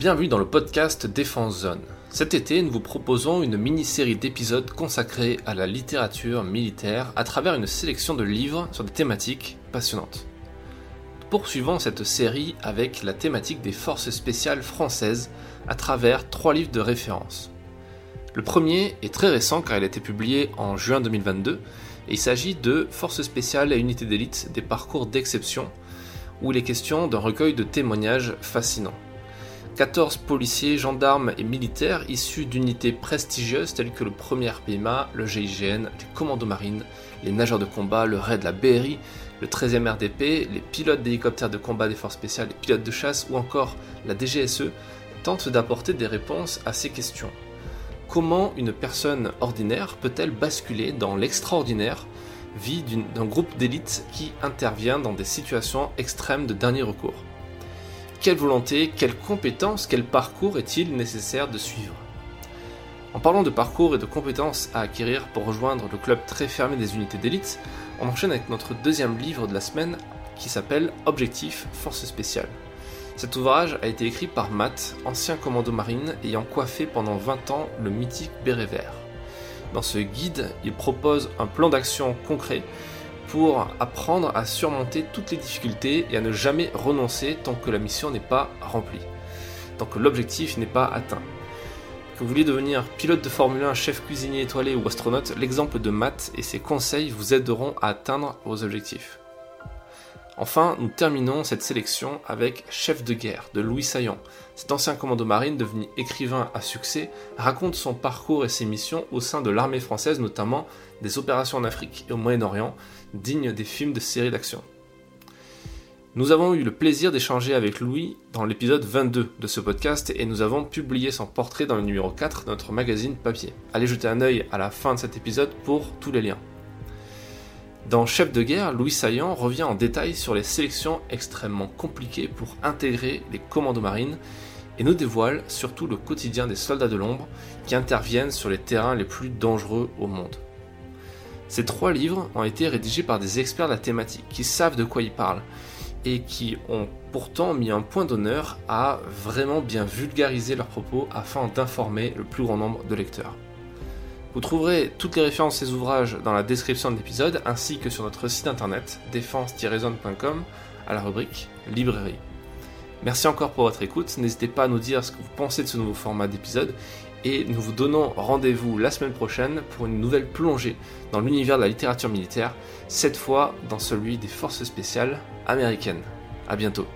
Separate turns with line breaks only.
Bienvenue dans le podcast Défense Zone. Cet été, nous vous proposons une mini-série d'épisodes consacrés à la littérature militaire à travers une sélection de livres sur des thématiques passionnantes. Poursuivons cette série avec la thématique des forces spéciales françaises à travers trois livres de référence. Le premier est très récent car il a été publié en juin 2022 et il s'agit de Forces spéciales et unités d'élite des parcours d'exception où il est question d'un recueil de témoignages fascinants. 14 policiers, gendarmes et militaires issus d'unités prestigieuses telles que le 1er PMA, le GIGN, les commandos marines, les nageurs de combat, le RAID, la BRI, le 13e RDP, les pilotes d'hélicoptères de combat des forces spéciales, les pilotes de chasse ou encore la DGSE tentent d'apporter des réponses à ces questions. Comment une personne ordinaire peut-elle basculer dans l'extraordinaire vie d'un groupe d'élite qui intervient dans des situations extrêmes de dernier recours? Quelle volonté, quelle compétence, quel parcours est-il nécessaire de suivre? En parlant de parcours et de compétences à acquérir pour rejoindre le club très fermé des unités d'élite, on enchaîne avec notre deuxième livre de la semaine qui s'appelle Objectif Force Spéciale. Cet ouvrage a été écrit par Matt, ancien commando marine ayant coiffé pendant 20 ans le mythique béret vert. Dans ce guide, il propose un plan d'action concret pour apprendre à surmonter toutes les difficultés et à ne jamais renoncer tant que la mission n'est pas remplie, tant que l'objectif n'est pas atteint. Que vous vouliez devenir pilote de Formule 1, chef cuisinier étoilé ou astronaute, l'exemple de Matt et ses conseils vous aideront à atteindre vos objectifs. Enfin, nous terminons cette sélection avec Chef de guerre de Louis Saillant. Cet ancien commando marine devenu écrivain à succès raconte son parcours et ses missions au sein de l'armée française, notamment des opérations en Afrique et au Moyen-Orient, dignes des films de séries d'action. Nous avons eu le plaisir d'échanger avec Louis dans l'épisode 22 de ce podcast et nous avons publié son portrait dans le numéro 4 de notre magazine papier. Allez jeter un œil à la fin de cet épisode pour tous les liens. Dans Chef de guerre, Louis Saillant revient en détail sur les sélections extrêmement compliquées pour intégrer les commandos marines et nous dévoile surtout le quotidien des soldats de l'ombre qui interviennent sur les terrains les plus dangereux au monde. Ces trois livres ont été rédigés par des experts de la thématique qui savent de quoi ils parlent et qui ont pourtant mis un point d'honneur à vraiment bien vulgariser leurs propos afin d'informer le plus grand nombre de lecteurs. Vous trouverez toutes les références à ces ouvrages dans la description de l'épisode ainsi que sur notre site internet défense-zone.com à la rubrique librairie. Merci encore pour votre écoute, n'hésitez pas à nous dire ce que vous pensez de ce nouveau format d'épisode et nous vous donnons rendez-vous la semaine prochaine pour une nouvelle plongée dans l'univers de la littérature militaire, cette fois dans celui des forces spéciales américaines. A bientôt.